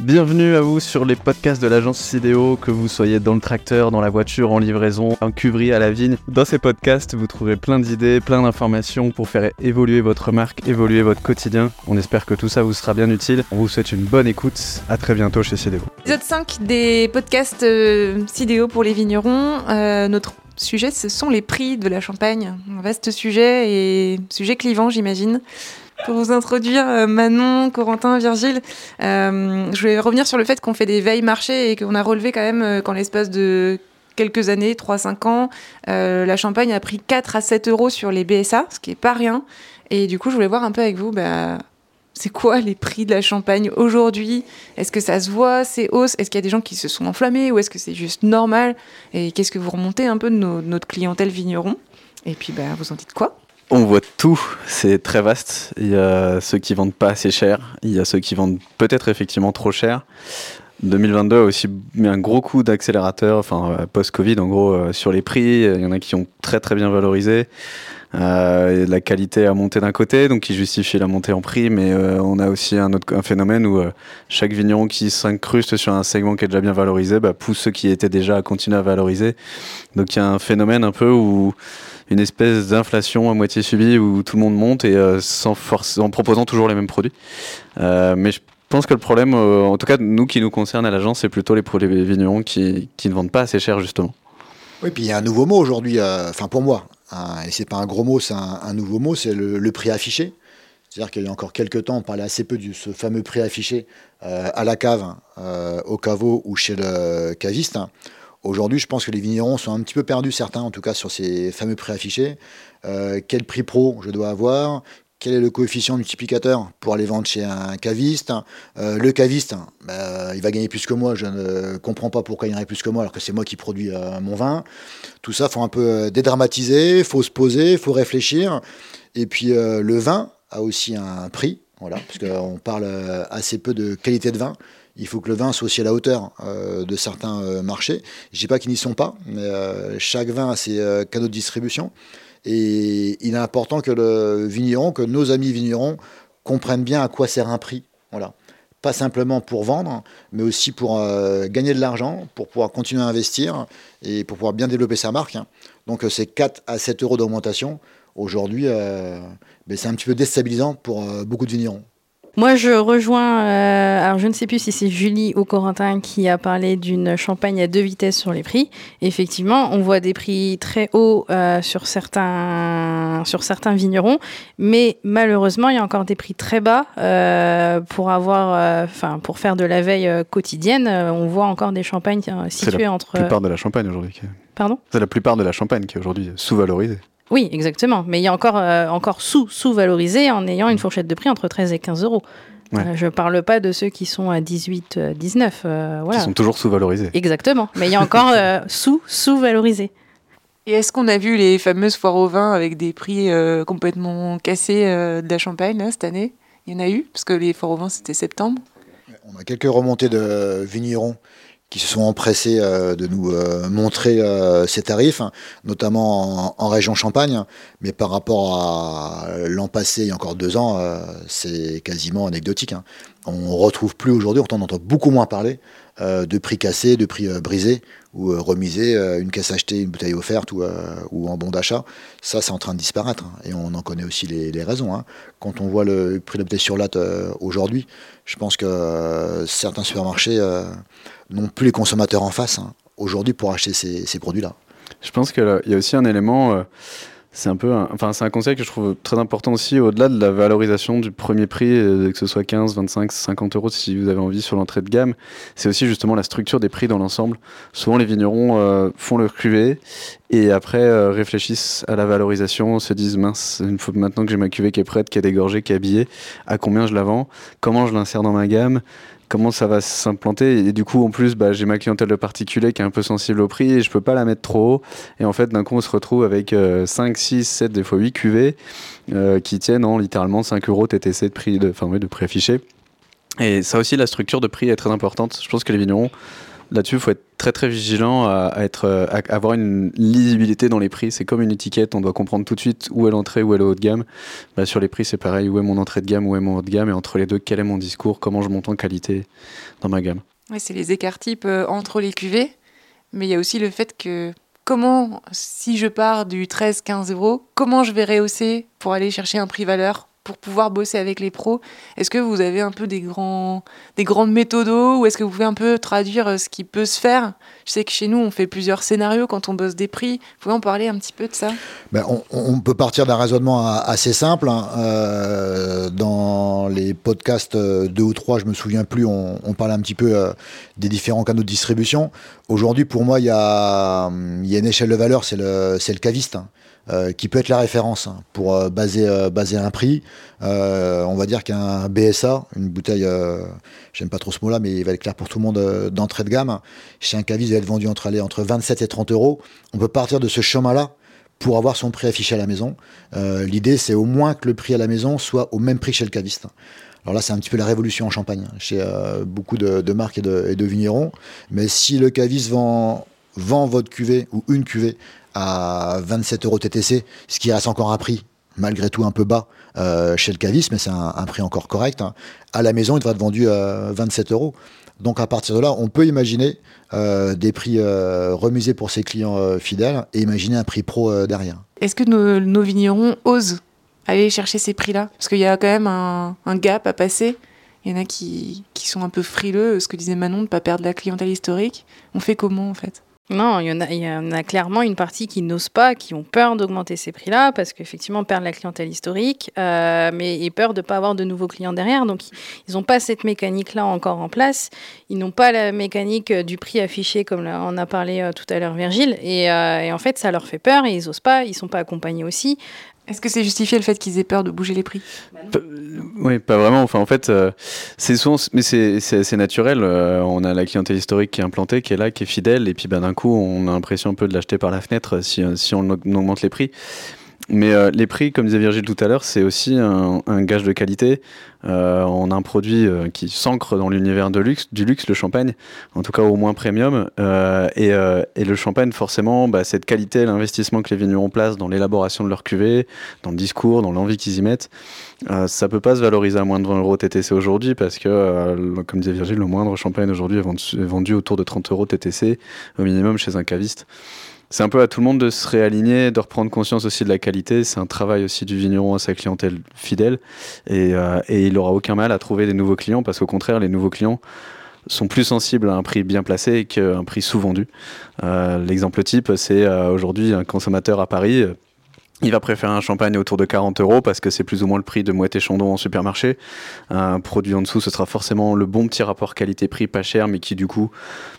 Bienvenue à vous sur les podcasts de l'agence Sidéo, que vous soyez dans le tracteur, dans la voiture, en livraison, en cuverie à la vigne. Dans ces podcasts, vous trouverez plein d'idées, plein d'informations pour faire évoluer votre marque, évoluer votre quotidien. On espère que tout ça vous sera bien utile. On vous souhaite une bonne écoute. À très bientôt chez Sidéo. Épisode 5 des podcasts euh, Sidéo pour les vignerons. Euh, notre sujet, ce sont les prix de la champagne. Un vaste sujet et sujet clivant, j'imagine pour vous introduire euh, Manon, Corentin, Virgile. Euh, je vais revenir sur le fait qu'on fait des veilles marché et qu'on a relevé quand même euh, qu'en l'espace de quelques années, 3-5 ans, la Champagne a pris 4 à 7 euros sur les BSA, ce qui est pas rien. Et du coup, je voulais voir un peu avec vous, bah, c'est quoi les prix de la Champagne aujourd'hui? Est-ce que ça se voit, ces hausses Est-ce qu'il y a des gens qui se sont enflammés? Ou est-ce que c'est juste normal? Et qu'est-ce que vous remontez un peu de notre clientèle vigneron? Et puis, bah, vous en dites quoi? On voit tout, c'est très vaste. Il y a ceux qui vendent pas assez cher, il y a ceux qui vendent peut-être effectivement trop cher. 2022 a aussi mis un gros coup d'accélérateur, enfin euh, post-Covid en gros, euh, sur les prix. Il y en a qui ont très très bien valorisé. Euh, la qualité a monté d'un côté, donc qui justifie la montée en prix, mais on a aussi un autre un phénomène où chaque vigneron qui s'incruste sur un segment qui est déjà bien valorisé bah, pousse ceux qui étaient déjà à continuer à valoriser. Donc il y a un phénomène un peu où une espèce d'inflation à moitié subie où tout le monde monte et euh, sans force, en proposant toujours les mêmes produits. Euh, mais je pense que le problème, euh, en tout cas nous qui nous concerne à l'agence, c'est plutôt les produits vignerons qui, qui, ne vendent pas assez cher justement. Oui, puis il y a un nouveau mot aujourd'hui, enfin pour moi, hein, et c'est pas un gros mot, c'est un, nouveau mot, c'est le, prix affiché. C'est-à-dire qu'il y a encore quelques temps, on parlait assez peu de ce fameux prix affiché à la cave, au caveau ou chez le caviste. Aujourd'hui, je pense que les vignerons sont un petit peu perdus, certains en tout cas, sur ces fameux prix affichés. Euh, quel prix pro je dois avoir? Quel est le coefficient multiplicateur pour aller vendre chez un caviste? Euh, Le caviste, bah, il va gagner plus que moi, je ne comprends pas pourquoi il gagnerait plus que moi alors que c'est moi qui produis euh, mon vin. Tout ça, faut un peu dédramatiser, faut se poser, faut réfléchir. Et puis le vin a aussi un prix, voilà, parce qu'on parle assez peu de qualité de vin il faut que le vin soit aussi à la hauteur euh, de certains euh, marchés. Je dis pas qu'ils n'y sont pas, mais euh, chaque vin a ses canaux de distribution. Et il est important que le vigneron, que nos amis vignerons comprennent bien à quoi sert un prix. Voilà. Pas simplement pour vendre, mais aussi pour gagner de l'argent, pour pouvoir continuer à investir et pour pouvoir bien développer sa marque. Hein. Donc c'est 4 à 7 euros d'augmentation. Aujourd'hui, ben, c'est un petit peu déstabilisant pour beaucoup de vignerons. Moi, je rejoins, euh, alors je ne sais plus si c'est Julie ou Corentin qui a parlé d'une champagne à deux vitesses sur les prix. Effectivement, on voit des prix très hauts euh, sur, certains, sur certains vignerons, mais malheureusement, il y a encore des prix très bas euh, pour avoir, enfin, pour faire de la veille quotidienne. on voit encore des champagnes situées entre. C'est la plupart de la champagne aujourd'hui. Pardon? C'est la plupart de la champagne qui est aujourd'hui sous-valorisée. Oui, exactement. Mais il y a encore, euh, encore sous, sous-valorisé en ayant une fourchette de prix entre 13 et 15 euros. Euh, je ne parle pas de ceux qui sont à 18, 19. Euh, voilà. Qui sont toujours sous-valorisés. Exactement. Mais il y a encore sous, sous-valorisé. Et est-ce qu'on a vu les fameuses foires au vin avec des prix complètement cassés de la Champagne cette année? Il y en a eu? Parce que les foires au vin, c'était septembre. On a quelques remontées de vignerons qui se sont empressés euh, de nous euh, montrer euh, ces tarifs, notamment en, région Champagne. Mais par rapport à l'an passé, il y a encore deux ans, c'est quasiment anecdotique. Hein. On retrouve plus aujourd'hui, on entend beaucoup moins parler de prix cassés, de prix brisés ou remisés, une caisse achetée, une bouteille offerte ou, ou en bon d'achat. Ça, c'est en train de disparaître. Hein. Et on en connaît aussi les, raisons. Hein. Quand on voit le prix de la sur latte aujourd'hui, je pense que certains supermarchés n'ont plus les consommateurs en face hein, aujourd'hui pour acheter ces, produits-là. Je pense qu'il y a aussi un élément, euh, c'est un peu, enfin c'est un conseil que je trouve très important aussi au-delà de la valorisation du premier prix, euh, que ce soit 15, 25, 50 euros si vous avez envie sur l'entrée de gamme. C'est aussi justement la structure des prix dans l'ensemble. Souvent les vignerons euh, font leur cuvée et après réfléchissent à la valorisation, se disent mince, une fois maintenant que j'ai ma cuvée qui est prête, qui est dégorgée, qui est habillée, à combien je la vends, comment je l'insère dans ma gamme, comment ça va s'implanter. Et du coup, en plus, bah, j'ai ma clientèle de particulier qui est un peu sensible au prix et je peux pas la mettre trop haut. Et en fait, d'un coup, on se retrouve avec 5, 6, 7, des fois 8 QV euh, qui tiennent en littéralement 5 euros TTC de prix, de, enfin, de prix affiché. Et ça aussi, la structure de prix est très importante. Je pense que les vignerons là-dessus, il faut être très très vigilant à, être, à avoir une lisibilité dans les prix. C'est comme une étiquette, on doit comprendre tout de suite où est l'entrée, où est le haut de gamme. Bah, sur les prix, c'est pareil, où est mon entrée de gamme, où est mon haut de gamme, et entre les deux, quel est mon discours, comment je monte en qualité dans ma gamme. C'est les écarts types euh, entre les cuvées, mais il y a aussi le fait que comment, si je pars du 13-15 euros, comment je vais rehausser pour aller chercher un prix valeur pour pouvoir bosser avec les pros Est-ce que vous avez un peu des, grands, des grandes méthodos ou est-ce que vous pouvez un peu traduire euh, ce qui peut se faire? Je sais que chez nous, on fait plusieurs scénarios quand on bosse des prix. Vous pouvez en parler un petit peu de ça? Ben, on, peut partir d'un raisonnement assez simple. Hein. Euh, dans les podcasts 2 euh, ou 3, je me souviens plus, on, on parlait un petit peu des différents canaux de distribution. Aujourd'hui, pour moi, il y a, y a, une échelle de valeur, c'est le, le caviste. Hein. Euh, qui peut être la référence hein, pour euh, baser, euh, baser un prix. on va dire qu'un BSA, une bouteille, j'aime pas trop ce mot-là, mais il va être clair pour tout le monde d'entrée de gamme, chez un caviste, il va être vendu entre, entre 27 et 30 euros. On peut partir de ce chemin-là pour avoir son prix affiché à la maison. L'idée, c'est au moins que le prix à la maison soit au même prix chez le caviste. Alors là, c'est un petit peu la révolution en Champagne, hein, chez beaucoup de, marques et de, et de, vignerons. Mais si le caviste vend, vend votre cuvée ou une cuvée à 27 euros TTC, ce qui reste encore un prix malgré tout un peu bas euh, chez le caviste, mais c'est un, prix encore correct. Hein. À la maison, il devrait être vendu à 27 euros. Donc à partir de là, on peut imaginer euh, des prix euh, remisés pour ses clients fidèles et imaginer un prix pro derrière. Est-ce que nos, vignerons osent aller chercher ces prix-là? Parce qu'il y a quand même un, gap à passer. Il y en a qui, qui sont un peu frileux, ce que disait Manon, de ne pas perdre la clientèle historique. On fait comment en fait? Non, il y, en a, il y clairement une partie qui n'osent pas, qui ont peur d'augmenter ces prix-là, parce qu'effectivement, perdent la clientèle historique, euh, mais et peur de ne pas avoir de nouveaux clients derrière. Donc, ils n'ont pas cette mécanique-là encore en place. Ils n'ont pas la mécanique du prix affiché, comme on a parlé euh, tout à l'heure, Virgile. Et, euh, et, en fait, ça leur fait peur et ils n'osent pas. Ils ne sont pas accompagnés aussi. Est-ce que c'est justifié le fait qu'ils aient peur de bouger les prix? Oui, pas vraiment. Enfin, en fait, euh, c'est souvent, mais c'est naturel. Euh, on a la clientèle historique qui est implantée, qui est là, qui est fidèle, et puis ben, d'un coup, on a l'impression un peu de l'acheter par la fenêtre si, si on augmente les prix. Mais euh, les prix, comme disait Virgile tout à l'heure, c'est aussi un, gage de qualité. Euh, on a un produit euh, qui s'ancre dans l'univers de luxe, du luxe, le champagne, en tout cas au moins premium. Et, le champagne, forcément, bah, cette qualité, l'investissement que les vignerons placent dans l'élaboration de leur cuvée, dans le discours, dans l'envie qu'ils y mettent, ça peut pas se valoriser à moins de 20 euros TTC aujourd'hui parce que, comme disait Virgile, le moindre champagne aujourd'hui est vendu autour de 30 euros TTC au minimum chez un caviste c'est un peu à tout le monde de se réaligner, de reprendre conscience aussi de la qualité. C'est un travail aussi du vigneron à sa clientèle fidèle. Et, euh, il n'aura aucun mal à trouver des nouveaux clients parce qu'au contraire, les nouveaux clients sont plus sensibles à un prix bien placé qu'un prix sous-vendu. Euh, l'exemple type, c'est euh, aujourd'hui un consommateur à Paris il va préférer un champagne autour de 40 euros parce que c'est plus ou moins le prix de Moët et Chandon en supermarché. Un produit en dessous, ce sera forcément le bon petit rapport qualité-prix, pas cher, mais qui du coup,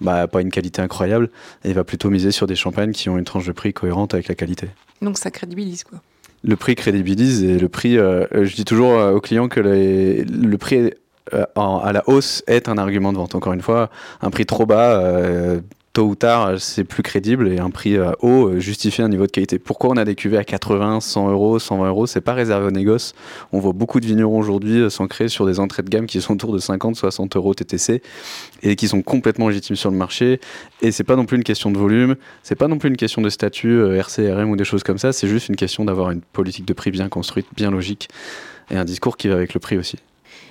bah, pas une qualité incroyable. Et il va plutôt miser sur des champagnes qui ont une tranche de prix cohérente avec la qualité. Donc ça crédibilise quoi Le prix crédibilise et le prix, euh, je dis toujours euh, aux clients que le prix euh, à la hausse est un argument de vente. Encore une fois, un prix trop bas tôt ou tard, c'est plus crédible et un prix euh, haut euh, justifie un niveau de qualité. Pourquoi on a des cuvées à 80, 100 euros, 120 euros? C'est pas réservé aux négoces. On voit beaucoup de vignerons aujourd'hui euh, s'ancrer sur des entrées de gamme qui sont autour de 50, 60 euros TTC et qui sont complètement légitimes sur le marché. Et c'est pas non plus une question de volume, c'est pas non plus une question de statut RCRM ou des choses comme ça. C'est juste une question d'avoir une politique de prix bien construite, bien logique et un discours qui va avec le prix aussi.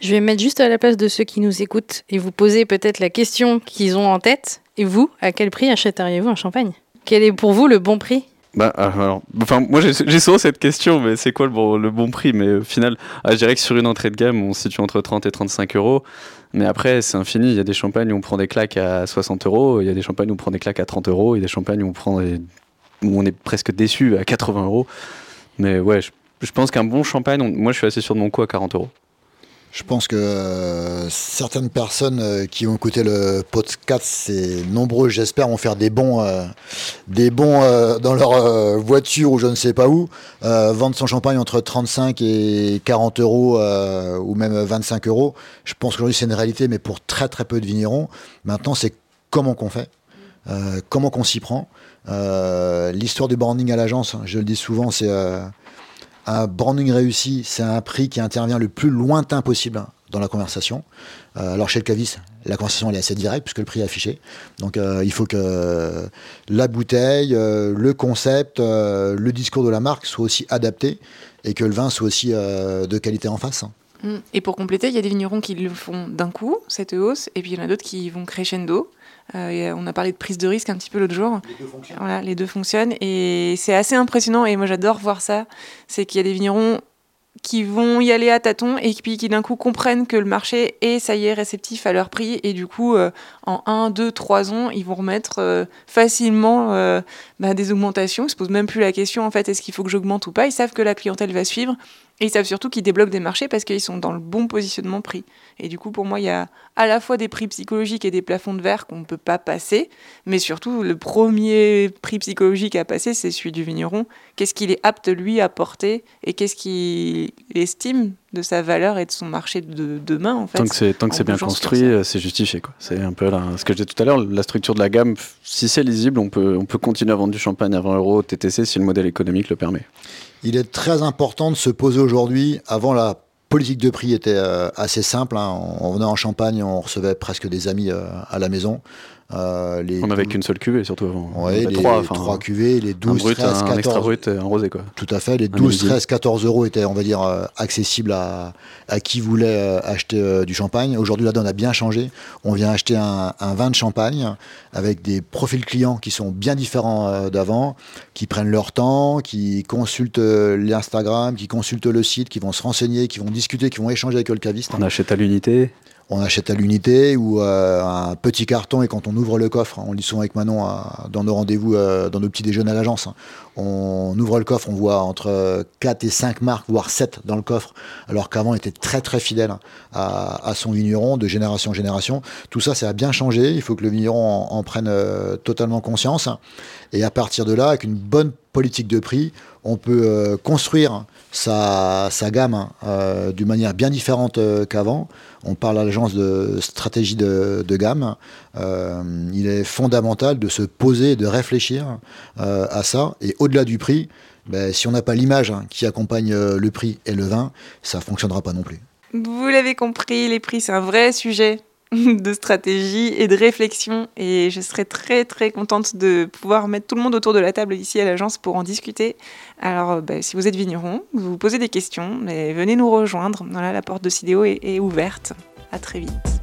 Je vais mettre juste à la place de ceux qui nous écoutent et vous poser peut-être la question qu'ils ont en tête. Et vous, à quel prix achèteriez-vous un champagne? Quel est pour vous le bon prix? Bah, ah, alors, enfin, moi j'ai souvent cette question, mais c'est quoi le bon, le bon prix? Mais au final, ah, je dirais que sur une entrée de gamme, on se situe entre 30 et 35 euros. Mais après, c'est infini. Il y a des champagnes où on prend des claques à 60 euros, il y a des champagnes où on prend des claques à 30 euros, il y a des champagnes où on, prend où on est presque déçu à 80 euros. Mais ouais, je, je pense qu'un bon champagne, moi je suis assez sûr de mon coup à 40 euros. Je pense que euh, certaines personnes euh, qui ont écouté le podcast, c'est nombreux, j'espère, vont faire des bons, euh, des bons dans leur voiture ou je ne sais pas où, vendre son champagne entre 35 et 40 euros ou même 25 euros. Je pense qu'aujourd'hui c'est une réalité, mais pour très très peu de vignerons. Maintenant, c'est comment qu'on fait, comment qu'on s'y prend. L'histoire du branding à l'agence, je le dis souvent, c'est un branding réussi, c'est un prix qui intervient le plus lointain possible dans la conversation. alors chez le caviste, la conversation est assez directe puisque le prix est affiché. Donc il faut que la bouteille, le concept, le discours de la marque soient aussi adaptés et que le vin soit aussi de qualité en face. Mm. Et pour compléter, il y a des vignerons qui le font d'un coup, cette hausse, et puis il y en a d'autres qui vont crescendo. Euh, on a parlé de prise de risque un petit peu l'autre jour. Les deux fonctionnent. Voilà, les deux fonctionnent. Et c'est assez impressionnant, et moi j'adore voir ça. C'est qu'il y a des vignerons qui vont y aller à tâtons et puis qui d'un coup comprennent que le marché est, ça y est, réceptif à leur prix et du coup, euh, en 1, 2, 3 ans, ils vont remettre euh, facilement bah, des augmentations. Ils ne se posent même plus la question, en fait, est-ce qu'il faut que j'augmente ou pas? Ils savent que la clientèle va suivre et ils savent surtout qu'ils débloquent des marchés parce qu'ils sont dans le bon positionnement prix. Et du coup, pour moi, il y a à la fois des prix psychologiques et des plafonds de verre qu'on ne peut pas passer, mais surtout, le premier prix psychologique à passer, c'est celui du vigneron. Qu'est-ce qu'il est apte, lui, à porter et qu'est-ce qu'il estime de sa valeur et de son marché de demain, en fait. Tant que c'est, tant que c'est bien construit, euh, c'est justifié. Quoi. C'est un peu là, ce que je disais tout à l'heure, la structure de la gamme, si c'est lisible, on peut, on peut continuer à vendre du champagne à 20 euros TTC si le modèle économique le permet il est très important de se poser aujourd'hui. Avant, la politique de prix était euh, assez simple. Hein. On, venait en Champagne, on recevait presque des amis euh, à la maison. Euh, on n'avait qu'une seule cuvée surtout avant. les trois, trois cuvées, les 12, un 13, 14. extra brut, un rosé quoi. Tout à fait, les 12, 13, 14 euros étaient, on va dire, euh, accessibles à, à qui voulait euh, acheter du champagne. Aujourd'hui, la donne a bien changé. On vient acheter un, un, vin de champagne avec des profils clients qui sont bien différents d'avant, qui prennent leur temps, qui consultent l'Instagram, qui consultent le site, qui vont se renseigner, qui vont discuter, qui vont échanger avec le caviste. On achète à l'unité on achète à l'unité ou euh, un petit carton et quand on ouvre le coffre, on lit souvent avec Manon dans nos rendez-vous, euh, dans nos petits déjeuners à l'agence, hein, on ouvre le coffre, on voit entre 4 et 5 marques, voire 7 dans le coffre, alors qu'avant on était très très fidèle hein, à, son vigneron de génération en génération. Tout ça, ça a bien changé, il faut que le vigneron en, prenne euh, totalement conscience. Et à partir de là, avec une bonne politique de prix, on peut construire sa, gamme hein, d'une manière bien différente qu'avant. On parle à l'agence de stratégie de, gamme. Euh, il est fondamental de se poser, de réfléchir euh, à ça. Et au-delà du prix, ben, si on n'a pas l'image hein, qui accompagne euh, le prix et le vin, ça ne fonctionnera pas non plus. Vous l'avez compris, les prix, c'est un vrai sujet de stratégie et de réflexion. Et je serais très très contente de pouvoir mettre tout le monde autour de la table ici à l'agence pour en discuter. Alors, euh, bah, si vous êtes vigneron, vous vous posez des questions, mais venez nous rejoindre. La porte de Sidéo est, est ouverte. À très vite.